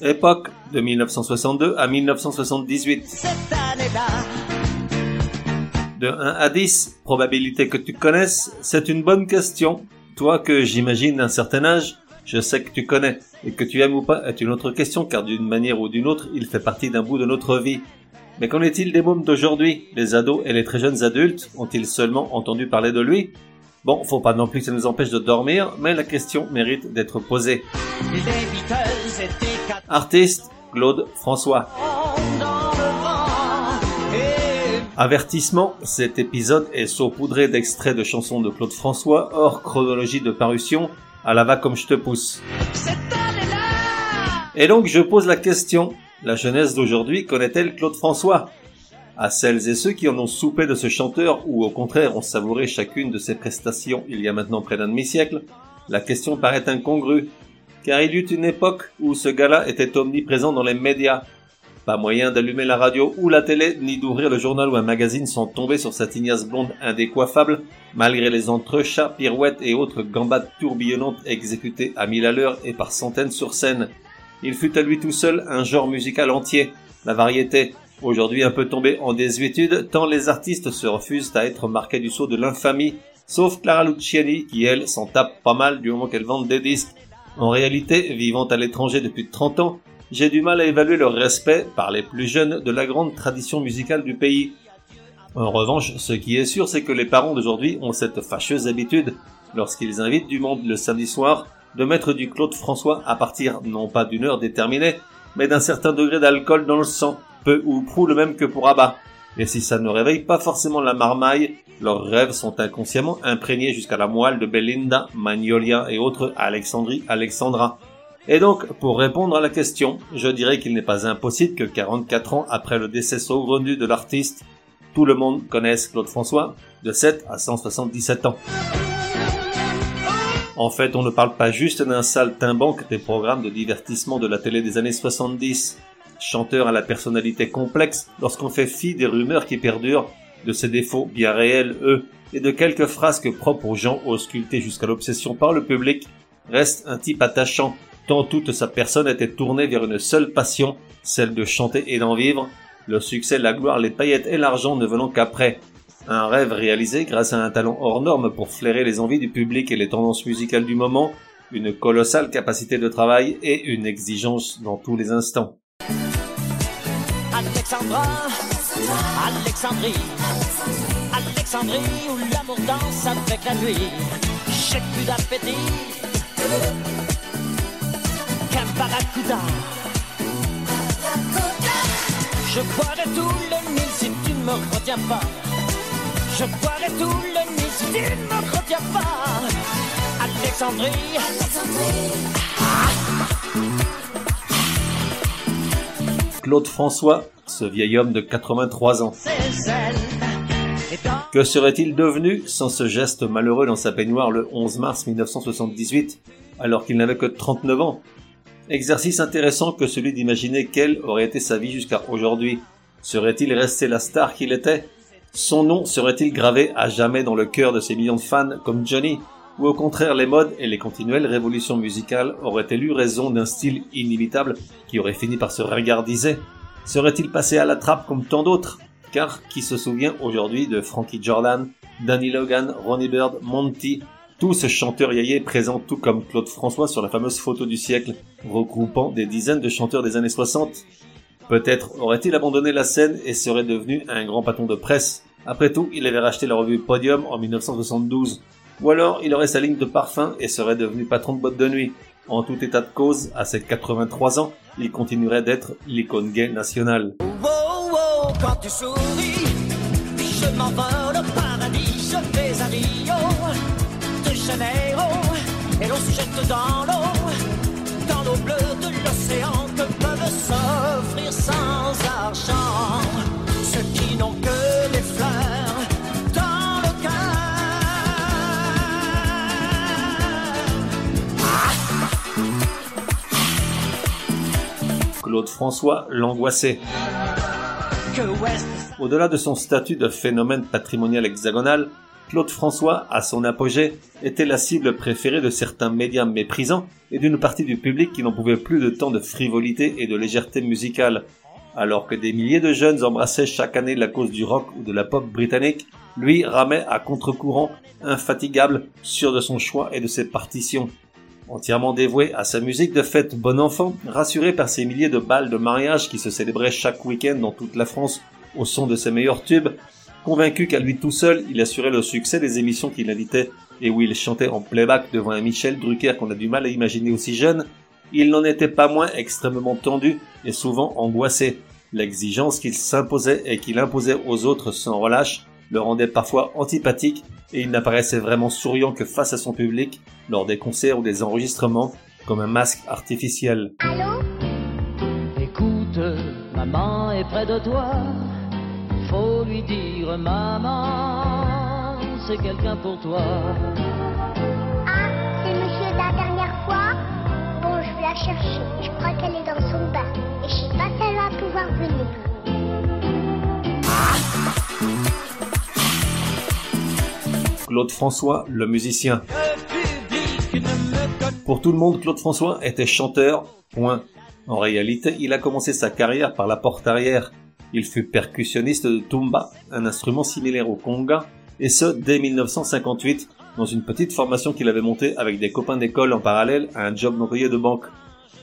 Époque, de 1962 à 1978. Cette De 1 à 10, probabilité que tu connaisses, c'est une bonne question. Toi que j'imagine d'un certain âge, je sais que tu connais. Et que tu aimes ou pas est une autre question car d'une manière ou d'une autre, il fait partie d'un bout de notre vie. Mais qu'en est-il des mômes d'aujourd'hui? Les ados et les très jeunes adultes ont-ils seulement entendu parler de lui? Bon, faut pas non plus que ça nous empêche de dormir, mais la question mérite d'être posée. Artiste, Claude François. Avertissement, cet épisode est saupoudré d'extraits de chansons de Claude François hors chronologie de parution, à la va comme je te pousse. Et donc je pose la question, la jeunesse d'aujourd'hui connaît-elle Claude François? À celles et ceux qui en ont soupé de ce chanteur ou au contraire ont savouré chacune de ses prestations il y a maintenant près d'un demi-siècle, la question paraît incongrue, car il y eut une époque où ce gars-là était omniprésent dans les médias. Pas moyen d'allumer la radio ou la télé, ni d'ouvrir le journal ou un magazine sans tomber sur sa tignasse blonde indécoiffable, malgré les entrechats, pirouettes et autres gambades tourbillonnantes exécutées à mille à l'heure et par centaines sur scène. Il fut à lui tout seul un genre musical entier, la variété, aujourd'hui un peu tombé en désuétude, tant les artistes se refusent à être marqués du sceau de l'infamie, sauf Clara Luciani, qui elle s'en tape pas mal du moment qu'elle vende des disques. En réalité, vivant à l'étranger depuis 30 ans, j'ai du mal à évaluer le respect par les plus jeunes de la grande tradition musicale du pays. En revanche, ce qui est sûr, c'est que les parents d'aujourd'hui ont cette fâcheuse habitude, lorsqu'ils invitent du monde le samedi soir, de mettre du Claude François à partir non pas d'une heure déterminée, mais d'un certain degré d'alcool dans le sang, peu ou prou le même que pour Abba. Et si ça ne réveille pas forcément la marmaille, leurs rêves sont inconsciemment imprégnés jusqu'à la moelle de Belinda, Magnolia et autres Alexandrie, Alexandra. Et donc, pour répondre à la question, je dirais qu'il n'est pas impossible que 44 ans après le décès saugrenu de l'artiste, tout le monde connaisse Claude François, de 7 à 177 ans. En fait, on ne parle pas juste d'un saltimbanque des programmes de divertissement de la télé des années 70, chanteur à la personnalité complexe lorsqu'on fait fi des rumeurs qui perdurent, de ses défauts bien réels, eux, et de quelques frasques propres aux gens auscultés jusqu'à l'obsession par le public, reste un type attachant, tant toute sa personne était tournée vers une seule passion, celle de chanter et d'en vivre, le succès, la gloire, les paillettes et l'argent ne venant qu'après. Un rêve réalisé grâce à un talent hors norme pour flairer les envies du public et les tendances musicales du moment, une colossale capacité de travail et une exigence dans tous les instants. Alexandra, Alexandrie, Alexandrie où l'amour danse avec la nuit. J'ai plus d'appétit qu'un barracuda. Je boirai tout le Nil si tu ne me retiens pas. Je boirai tout le Nil si tu ne me retiens pas. Alexandrie, Claude François, ce vieil homme de 83 ans. Que serait-il devenu sans ce geste malheureux dans sa peignoire le 11 mars 1978, alors qu'il n'avait que 39 ans? Exercice intéressant que celui d'imaginer quelle aurait été sa vie jusqu'à aujourd'hui. Serait-il resté la star qu'il était? Son nom serait-il gravé à jamais dans le cœur de ses millions de fans comme Johnny? Ou au contraire les modes et les continuelles révolutions musicales auraient-elles eu raison d'un style inimitable qui aurait fini par se regardiser Serait-il passé à la trappe comme tant d'autres? Car qui se souvient aujourd'hui de Frankie Jordan, Danny Logan, Ronnie Bird, Monty, tous chanteurs yayés présents tout comme Claude François sur la fameuse photo du siècle, regroupant des dizaines de chanteurs des années 60. Peut-être aurait-il abandonné la scène et serait devenu un grand patron de presse. Après tout, il avait racheté la revue Podium en 1972. Ou alors, il aurait sa ligne de parfum et serait devenu patron de boîte de nuit. En tout état de cause, à ses 83 ans, il continuerait d'être l'icône gay nationale. Oh, oh, quand tu souris, je m'envole au paradis, je vais à Rio de Janeiro, et l'on se jette dans l'eau, dans l'eau bleue de l'océan que peuvent s'offrir sans argent ceux qui n'ont Claude François l'angoissait. Au-delà de son statut de phénomène patrimonial hexagonal, Claude François, à son apogée, était la cible préférée de certains médias méprisants et d'une partie du public qui n'en pouvait plus de tant de frivolité et de légèreté musicale. Alors que des milliers de jeunes embrassaient chaque année la cause du rock ou de la pop britannique, lui ramait à contre-courant, infatigable, sûr de son choix et de ses partitions. Entièrement dévoué à sa musique de fête bon enfant, rassuré par ces milliers de balles de mariage qui se célébraient chaque week-end dans toute la France au son de ses meilleurs tubes, convaincu qu'à lui tout seul, il assurait le succès des émissions qu'il invitait et où il chantait en playback devant un Michel Drucker qu'on a du mal à imaginer aussi jeune, il n'en était pas moins extrêmement tendu et souvent angoissé. L'exigence qu'il s'imposait et qu'il imposait aux autres sans relâche le rendait parfois antipathique et il n'apparaissait vraiment souriant que face à son public lors des concerts ou des enregistrements comme un masque artificiel. Allô Écoute, maman est près de toi. Faut lui dire maman, c'est quelqu'un pour toi. Ah, c'est monsieur de la dernière fois Bon, je vais la chercher. Je crois qu'elle est dans son bain. Et je sais pas si elle va pouvoir venir. Claude François, le musicien. Pour tout le monde, Claude François était chanteur, point. En réalité, il a commencé sa carrière par la porte arrière. Il fut percussionniste de tumba, un instrument similaire au conga, et ce dès 1958, dans une petite formation qu'il avait montée avec des copains d'école en parallèle à un job d'employé de banque.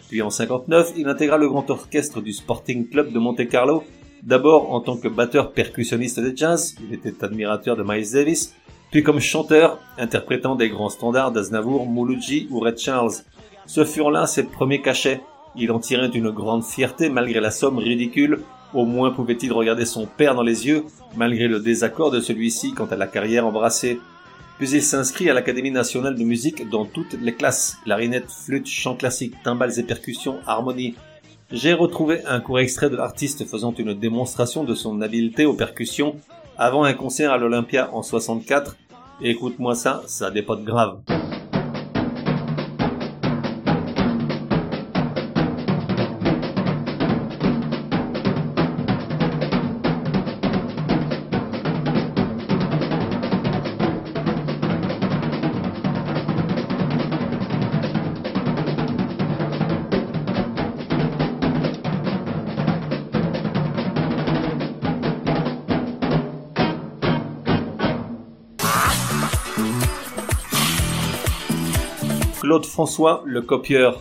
Puis en 59, il intégra le grand orchestre du Sporting Club de Monte Carlo, d'abord en tant que batteur percussionniste de jazz, il était admirateur de Miles Davis, puis comme chanteur, interprétant des grands standards d'Aznavour, Mouloudji ou Red Charles. Ce furent là ses premiers cachets. Il en tirait une grande fierté malgré la somme ridicule. Au moins pouvait-il regarder son père dans les yeux, malgré le désaccord de celui-ci quant à la carrière embrassée. Puis il s'inscrit à l'Académie nationale de musique dans toutes les classes, clarinette, flûte, chant classique, timbales et percussions, harmonie. J'ai retrouvé un court extrait de l'artiste faisant une démonstration de son habileté aux percussions avant un concert à l'Olympia en 64. Écoute-moi ça, ça dépote grave. Claude François, le copieur.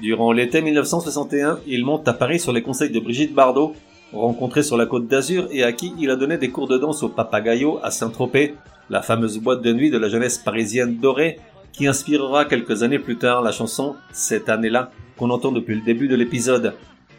Durant l'été 1961, il monte à Paris sur les conseils de Brigitte Bardot, rencontrée sur la côte d'Azur et à qui il a donné des cours de danse au Papagayo à Saint-Tropez, la fameuse boîte de nuit de la jeunesse parisienne dorée, qui inspirera quelques années plus tard la chanson Cette année-là, qu'on entend depuis le début de l'épisode.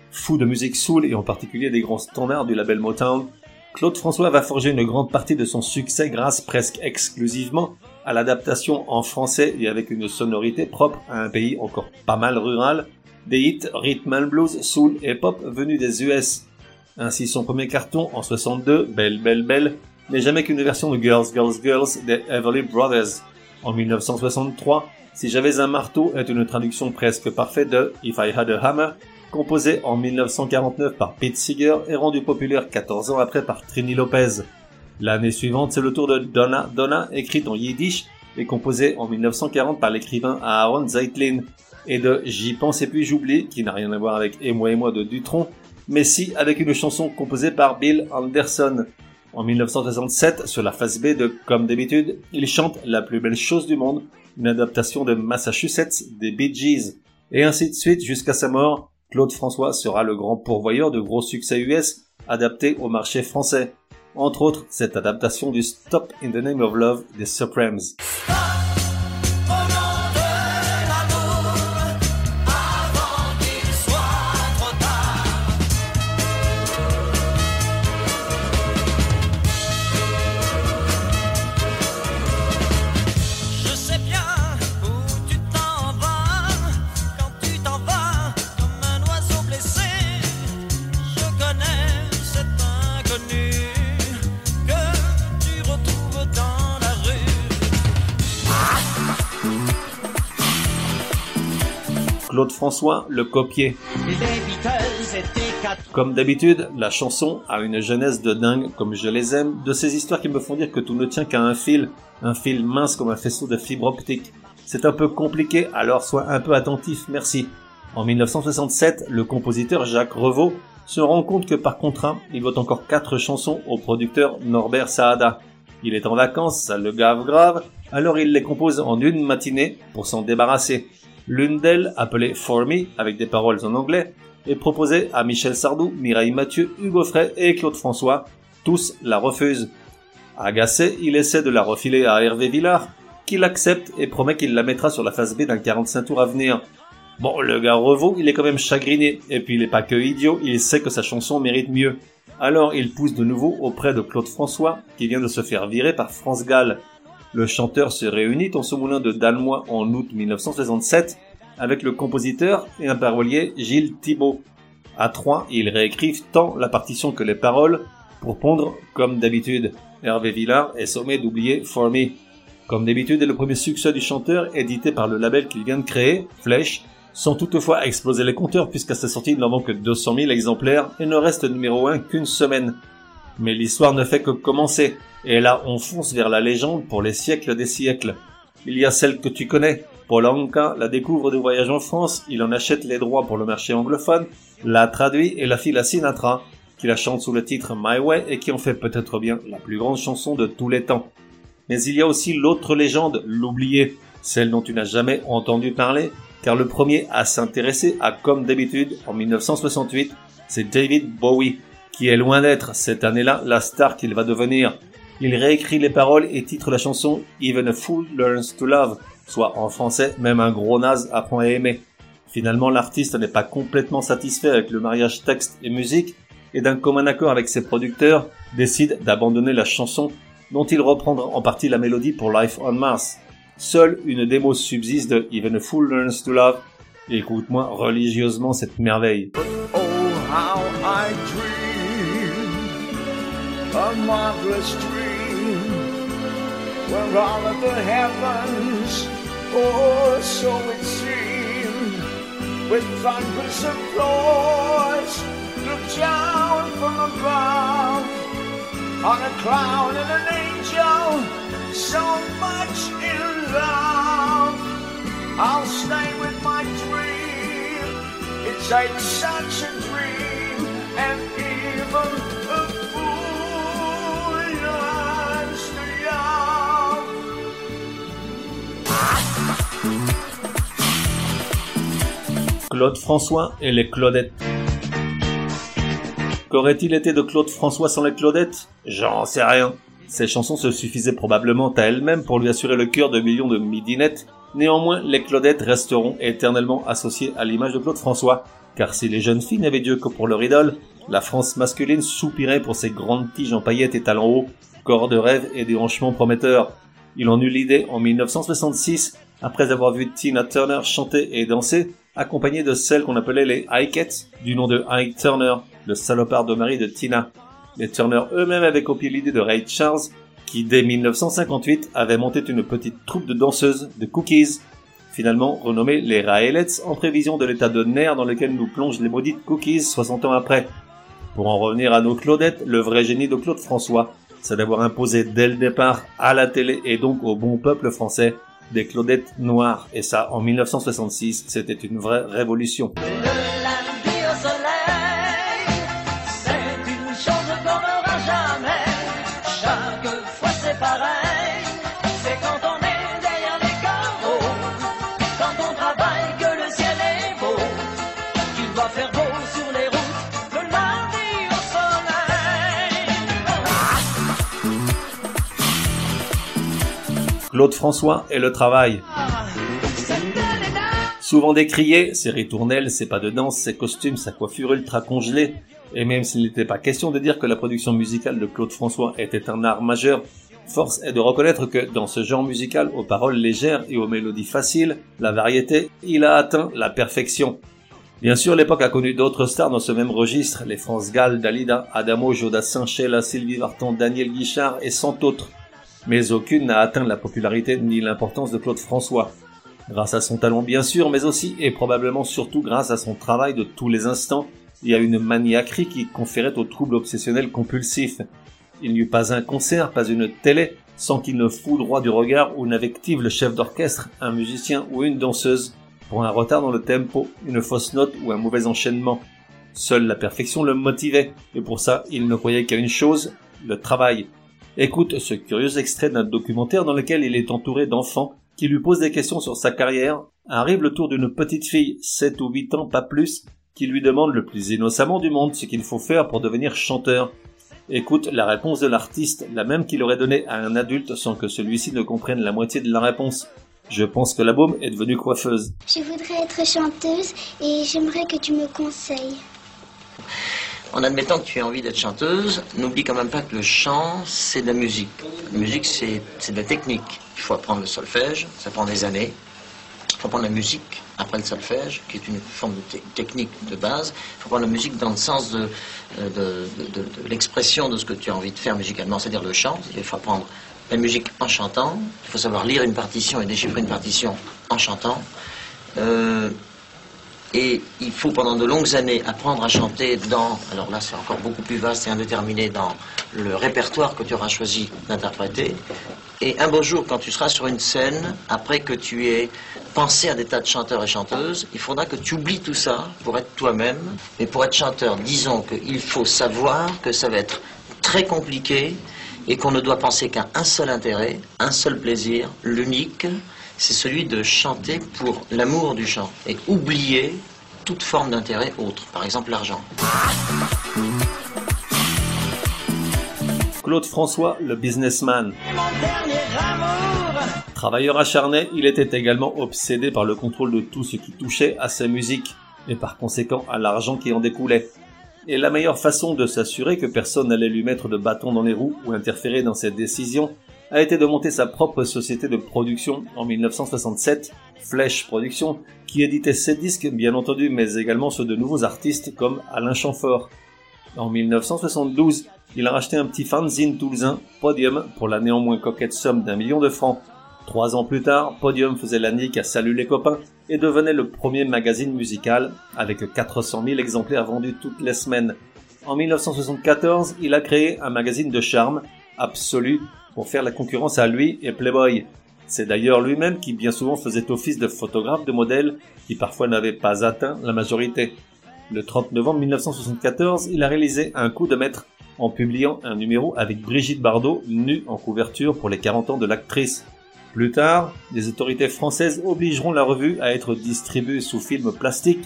Fou de musique soul et en particulier des grands standards du label Motown, Claude François va forger une grande partie de son succès grâce presque exclusivement à l'adaptation en français et avec une sonorité propre à un pays encore pas mal rural, des hits rhythm and blues, soul et pop venus des US. Ainsi son premier carton en 62, Belle Belle Belle, n'est jamais qu'une version de Girls Girls Girls des Everly Brothers. En 1963, Si j'avais un marteau est une traduction presque parfaite de If I Had a Hammer, composé en 1949 par Pete Seeger et rendu populaire 14 ans après par Trini Lopez. L'année suivante, c'est le tour de Donna Donna, écrite en yiddish et composée en 1940 par l'écrivain Aaron Zeitlin, et de J'y pense et puis j'oublie, qui n'a rien à voir avec Et moi et moi de Dutron, mais si avec une chanson composée par Bill Anderson. En 1967, sur la phase B de Comme d'habitude, il chante La plus belle chose du monde, une adaptation de Massachusetts des Bee Gees. Et ainsi de suite jusqu'à sa mort, Claude François sera le grand pourvoyeur de gros succès US adaptés au marché français. Entre autres, cette adaptation du Stop in the Name of Love des Supremes. François le copier. Comme d'habitude, la chanson a une jeunesse de dingue comme je les aime, de ces histoires qui me font dire que tout ne tient qu'à un fil, un fil mince comme un faisceau de fibre optique. C'est un peu compliqué, alors sois un peu attentif, merci. En 1967, le compositeur Jacques Revaux se rend compte que par contrat, il doit encore quatre chansons au producteur Norbert Saada. Il est en vacances, ça le gave grave, alors il les compose en une matinée pour s'en débarrasser. L'une d'elles, appelée For Me, avec des paroles en anglais, est proposée à Michel Sardou, Mireille Mathieu, Hugo Frey et Claude François. Tous la refusent. Agacé, il essaie de la refiler à Hervé Villard, qui l'accepte et promet qu'il la mettra sur la face B d'un 45 tours à venir. Bon, le gars Revaux, il est quand même chagriné, et puis il est pas que idiot, il sait que sa chanson mérite mieux. Alors il pousse de nouveau auprès de Claude François, qui vient de se faire virer par France Gall. Le chanteur se réunit dans ce moulin de Dalmois en août 1967 avec le compositeur et un parolier Gilles Thibault. À trois, ils réécrivent tant la partition que les paroles pour pondre comme d'habitude. Hervé Villard est sommé d'oublier For Me. Comme d'habitude est le premier succès du chanteur édité par le label qu'il vient de créer, Flèche, sans toutefois exploser les compteurs puisqu'à sa sortie il n'en vend que 200 000 exemplaires et ne reste numéro 1 qu'une semaine. Mais l'histoire ne fait que commencer, et là on fonce vers la légende pour les siècles des siècles. Il y a celle que tu connais, Paul Anka la découvre de voyage en France, il en achète les droits pour le marché anglophone, la traduit et la file à Sinatra, qui la chante sous le titre My Way et qui en fait peut-être bien la plus grande chanson de tous les temps. Mais il y a aussi l'autre légende, l'oublié, celle dont tu n'as jamais entendu parler, car le premier à s'intéresser à Comme d'habitude en 1968, c'est David Bowie, qui est loin d'être cette année-là la star qu'il va devenir. Il réécrit les paroles et titre la chanson Even a Fool Learns to Love, soit en français, même un gros naze apprend à aimer. Finalement, l'artiste n'est pas complètement satisfait avec le mariage texte et musique, et d'un commun accord avec ses producteurs, décide d'abandonner la chanson, dont il reprendra en partie la mélodie pour Life on Mars. Seule une démo subsiste de Even a Fool Learns to Love. Écoute-moi religieusement cette merveille. Oh, a marvelous dream where all of the heavens, oh, so it seemed, with thunderous applause, looked down from above on a cloud and an angel, so much in love. I'll stay with my dream. It's like such a dream, and even Claude François et les Claudettes. Qu'aurait-il été de Claude François sans les Claudettes? J'en sais rien. Ces chansons se suffisaient probablement à elles-mêmes pour lui assurer le cœur de millions de midinettes. Néanmoins, les Claudettes resteront éternellement associées à l'image de Claude François. Car si les jeunes filles n'avaient Dieu que pour leur idole, la France masculine soupirait pour ses grandes tiges en paillettes et talons hauts, corps de rêve et déhanchements prometteurs. Il en eut l'idée en 1966, après avoir vu Tina Turner chanter et danser, accompagnée de celles qu'on appelait les Ikettes, du nom de Ike Turner, le salopard de mari de Tina. Les Turner eux-mêmes avaient copié l'idée de Ray Charles, qui dès 1958 avait monté une petite troupe de danseuses, de cookies, finalement renommée les Raelettes en prévision de l'état de nerfs dans lequel nous plongent les maudites cookies 60 ans après. Pour en revenir à nos Claudettes, le vrai génie de Claude François, c'est d'avoir imposé dès le départ à la télé et donc au bon peuple français des Claudettes noires. Et ça, en 1966, c'était une vraie révolution. Claude François et le travail. Souvent décrié, ses ritournelles, ses pas de danse, ses costumes, sa coiffure ultra congelée, et même s'il n'était pas question de dire que la production musicale de Claude François était un art majeur, force est de reconnaître que dans ce genre musical aux paroles légères et aux mélodies faciles, la variété, il a atteint la perfection. Bien sûr, l'époque a connu d'autres stars dans ce même registre, les France Gall, Dalida, Adamo, Jodassin, Sheila, Sylvie Vartan, Daniel Guichard et cent autres. Mais aucune n'a atteint la popularité ni l'importance de Claude François. Grâce à son talent bien sûr, mais aussi et probablement surtout grâce à son travail de tous les instants et à une maniaquerie qui conférait au trouble obsessionnel compulsif. Il n'y eut pas un concert, pas une télé, sans qu'il ne foudroie du regard ou n'invective le chef d'orchestre, un musicien ou une danseuse, pour un retard dans le tempo, une fausse note ou un mauvais enchaînement. Seule la perfection le motivait, et pour ça, il ne croyait qu'à une chose, le travail. Écoute ce curieux extrait d'un documentaire dans lequel il est entouré d'enfants qui lui posent des questions sur sa carrière. Arrive le tour d'une petite fille, 7 ou 8 ans, pas plus, qui lui demande le plus innocemment du monde ce qu'il faut faire pour devenir chanteur. Écoute la réponse de l'artiste, la même qu'il aurait donnée à un adulte sans que celui-ci ne comprenne la moitié de la réponse. Je pense que la baume est devenue coiffeuse. Je voudrais être chanteuse et j'aimerais que tu me conseilles. En admettant que tu aies envie d'être chanteuse, n'oublie quand même pas que le chant, c'est de la musique. La musique, c'est de la technique. Il faut apprendre le solfège, ça prend des années. Il faut apprendre la musique après le solfège, qui est une forme de te- technique de base. Il faut apprendre la musique dans le sens de, euh, de- de l'expression de ce que tu as envie de faire musicalement, c'est-à-dire le chant. Il faut apprendre la musique en chantant. Il faut savoir lire une partition et déchiffrer une partition en chantant. Euh, et il faut pendant de longues années apprendre à chanter dans, alors là c'est encore beaucoup plus vaste et indéterminé, dans le répertoire que tu auras choisi d'interpréter. Et un beau jour, quand tu seras sur une scène, après que tu aies pensé à des tas de chanteurs et chanteuses, il faudra que tu oublies tout ça pour être toi-même. Mais pour être chanteur, disons qu'il faut savoir que ça va être très compliqué et qu'on ne doit penser qu'à un seul intérêt, un seul plaisir, l'unique, c'est celui de chanter pour l'amour du chant et oublier toute forme d'intérêt autre, par exemple l'argent. Claude François, le businessman. Travailleur acharné, il était également obsédé par le contrôle de tout ce qui touchait à sa musique, et par conséquent à l'argent qui en découlait. Et la meilleure façon de s'assurer que personne n'allait lui mettre de bâton dans les roues ou interférer dans ses décisions a été de monter sa propre société de production en 1967, Flèche Production, qui éditait ses disques bien entendu, mais également ceux de nouveaux artistes comme Alain Chamfort. En 1972, il a racheté un petit fanzine toulousain, Podium, pour la néanmoins coquette somme d'un million de francs. Trois ans plus tard, Podium faisait la nique à Salut les copains et devenait le premier magazine musical avec 400 000 exemplaires vendus toutes les semaines. En 1974, il a créé un magazine de charme, Absolu, pour faire la concurrence à lui et Playboy. C'est d'ailleurs lui-même qui bien souvent faisait office de photographe de modèles qui parfois n'avaient pas atteint la majorité. Le 30 novembre 1974, il a réalisé un coup de maître en publiant un numéro avec Brigitte Bardot nue en couverture pour les 40 ans de l'actrice. Plus tard, les autorités françaises obligeront la revue à être distribuée sous film plastique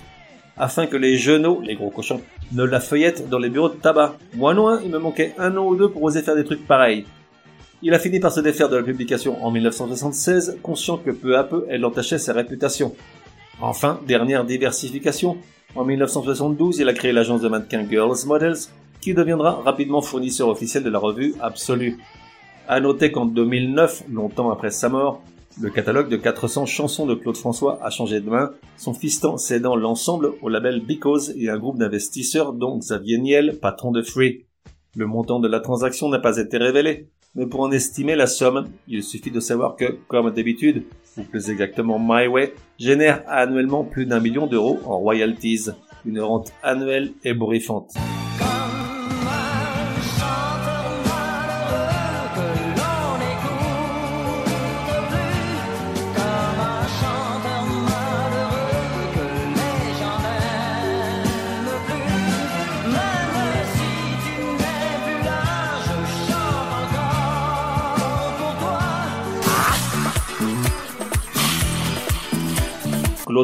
afin que les genoux, les gros cochons, ne la feuillettent dans les bureaux de tabac. Moi loin, il me manquait un an ou deux pour oser faire des trucs pareils. Il a fini par se défaire de la publication en 1976, conscient que peu à peu elle entachait sa réputation. Enfin, dernière diversification, en 1972, il a créé l'agence de mannequins Girls Models, qui deviendra rapidement fournisseur officiel de la revue Absolue. À noter qu'en 2009, longtemps après sa mort, le catalogue de 400 chansons de Claude François a changé de main, son fiston cédant l'ensemble au label Because et un groupe d'investisseurs dont Xavier Niel, patron de Free. Le montant de la transaction n'a pas été révélé, mais pour en estimer la somme, il suffit de savoir que, comme d'habitude, ou plus exactement My Way, génère annuellement plus d'un million d'euros en royalties. Une rente annuelle ébouriffante.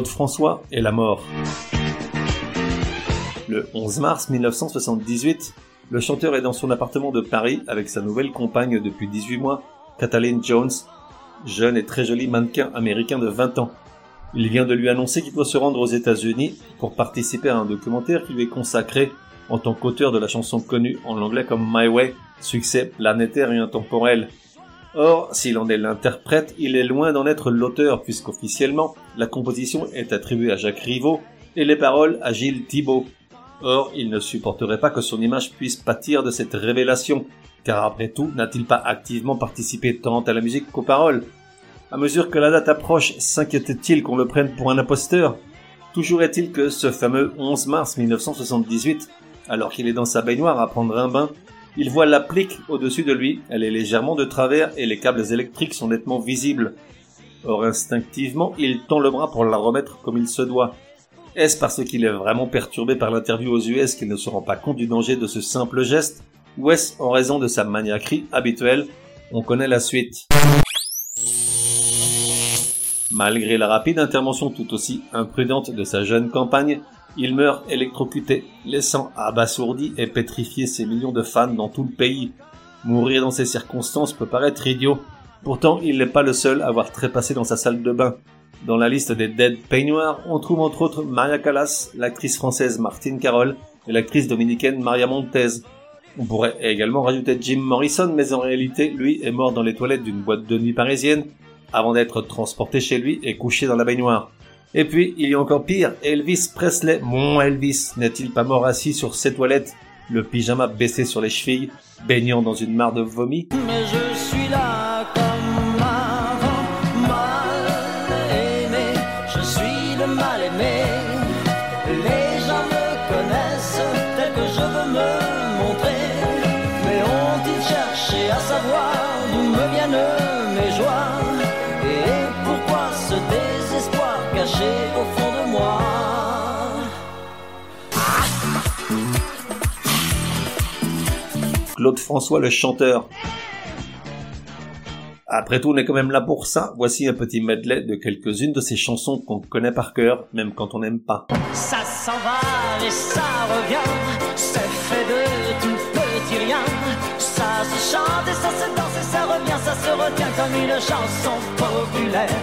François et la mort. Le 11 mars 1978, le chanteur est dans son appartement de Paris avec sa nouvelle compagne depuis 18 mois, Kathleen Jones, jeune et très joli mannequin américain de 20 ans. Il vient de lui annoncer qu'il doit se rendre aux États-Unis pour participer à un documentaire qui lui est consacré en tant qu'auteur de la chanson connue en anglais comme My Way, succès planétaire et intemporel. Or, s'il en est l'interprète, il est loin d'en être l'auteur puisqu'officiellement, la composition est attribuée à Jacques Rivaux et les paroles à Gilles Thibault. Or, il ne supporterait pas que son image puisse pâtir de cette révélation, car après tout, n'a-t-il pas activement participé tant à la musique qu'aux paroles? À mesure que la date approche, s'inquiétait-il qu'on le prenne pour un imposteur? Toujours est-il que ce fameux 11 mars 1978, alors qu'il est dans sa baignoire à prendre un bain, il voit l'applique au-dessus de lui, elle est légèrement de travers et les câbles électriques sont nettement visibles. Or instinctivement, il tend le bras pour la remettre comme il se doit. Est-ce parce qu'il est vraiment perturbé par l'interview aux US qu'il ne se rend pas compte du danger de ce simple geste? Ou est-ce en raison de sa maniaquerie habituelle On connaît la suite? Malgré la rapide intervention tout aussi imprudente de sa jeune campagne, il meurt électrocuté, laissant abasourdi et pétrifié ses millions de fans dans tout le pays. Mourir dans ces circonstances peut paraître idiot. Pourtant, il n'est pas le seul à avoir trépassé dans sa salle de bain. Dans la liste des Dead Peignoirs, on trouve entre autres Maria Callas, l'actrice française Martine Carole et l'actrice dominicaine Maria Montez. On pourrait également rajouter Jim Morrison, mais en réalité, lui est mort dans les toilettes d'une boîte de nuit parisienne avant d'être transporté chez lui et couché dans la baignoire. Et puis, il y a encore pire, Elvis Presley, mon Elvis, n'est-il pas mort assis sur ses toilettes, le pyjama baissé sur les chevilles, baignant dans une mare de vomi? Mais je suis là comme avant, mal aimé, je suis le mal aimé. Les gens me connaissent tel que je veux me montrer. Mais ont-ils cherché à savoir d'où me viennent Claude François le chanteur. Après tout, on est quand même là pour ça. Voici un petit medley de quelques-unes de ces chansons qu'on connaît par cœur, même quand on n'aime pas. Ça s'en va et ça revient, c'est fait de tout petit rien. Ça se chante et ça se danse et ça revient, ça se retient comme une chanson populaire.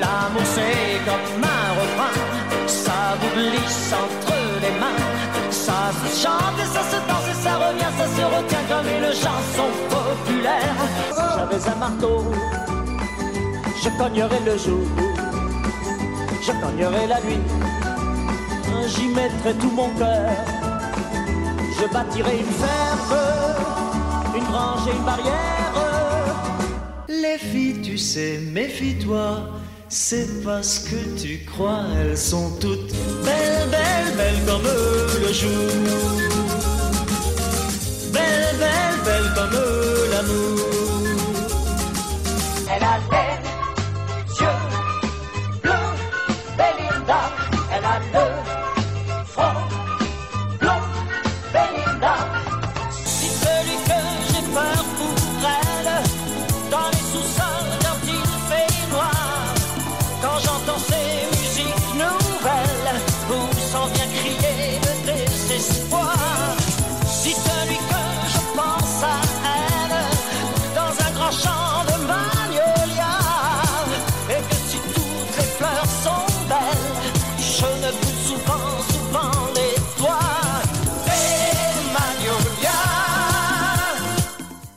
L'amour c'est comme un refrain, ça vous glisse entre les mains. Ça se chante et ça se danse et ça revient, ça se retient comme une chanson populaire. Si J'avais un marteau, je cognerais le jour, je cognerais la nuit j'y mettrai tout mon cœur. Je bâtirai une ferme, une grange et une barrière. Les filles, tu sais, méfie-toi. C'est parce que tu crois, elles sont toutes Belle, belle, belle comme le jour. Belle, belle, belle comme l'amour.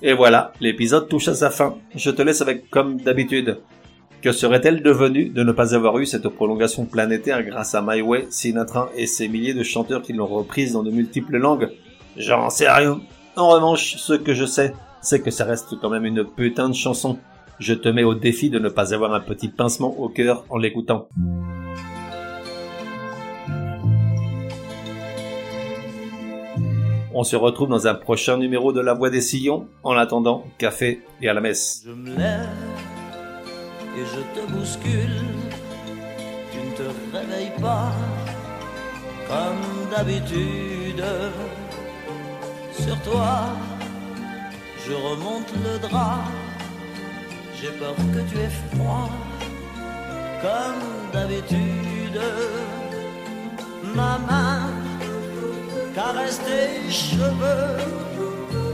Et voilà, l'épisode touche à sa fin. Je te laisse avec comme d'habitude. Que serait-elle devenue de ne pas avoir eu cette prolongation planétaire grâce à My Way, Sinatra et ces milliers de chanteurs qui l'ont reprise dans de multiples langues? J'en sais rien. En revanche, ce que je sais, c'est que ça reste quand même une putain de chanson. Je te mets au défi de ne pas avoir un petit pincement au cœur en l'écoutant. On se retrouve dans un prochain numéro de La Voix des Sillons. En attendant, café et à la messe. Je me lève et je te bouscule. Tu ne te réveilles pas comme d'habitude. Sur toi, je remonte le drap. J'ai peur que tu aies froid comme d'habitude. Ma main caresse tes cheveux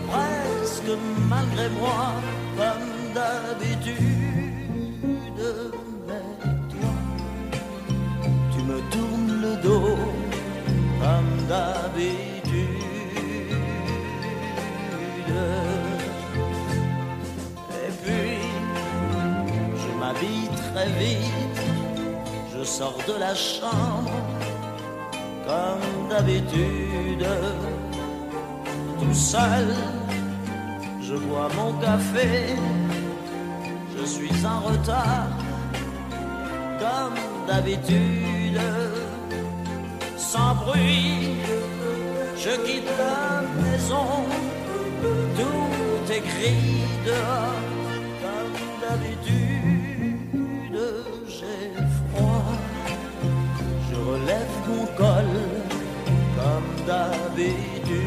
presque malgré moi, comme d'habitude. Mais toi, tu me tournes le dos, comme d'habitude. Et puis, je m'habille très vite, je sors de la chambre comme d'habitude, tout seul, je bois mon café, je suis en retard, comme d'habitude, sans bruit, je quitte la maison, tout est gris dehors, comme d'habitude, relève mon col, comme d'habitude.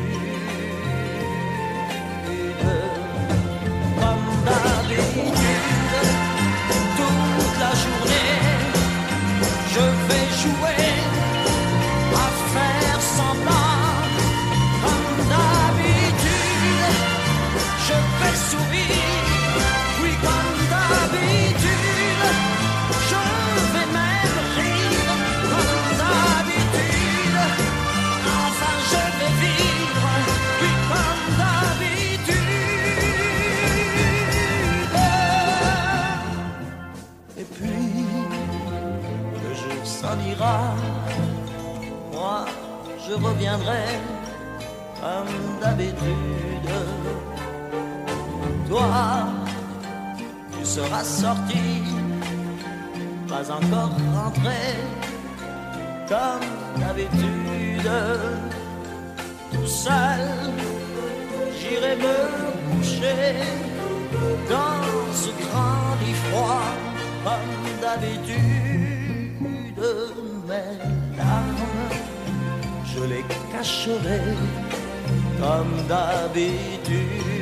Comme d'habitude, toute la journée, je vais jouer seras sorti, pas encore rentré, comme d'habitude. Tout seul, j'irai me coucher dans ce grand lit froid, comme d'habitude. Mes larmes, je les cacherai comme d'habitude.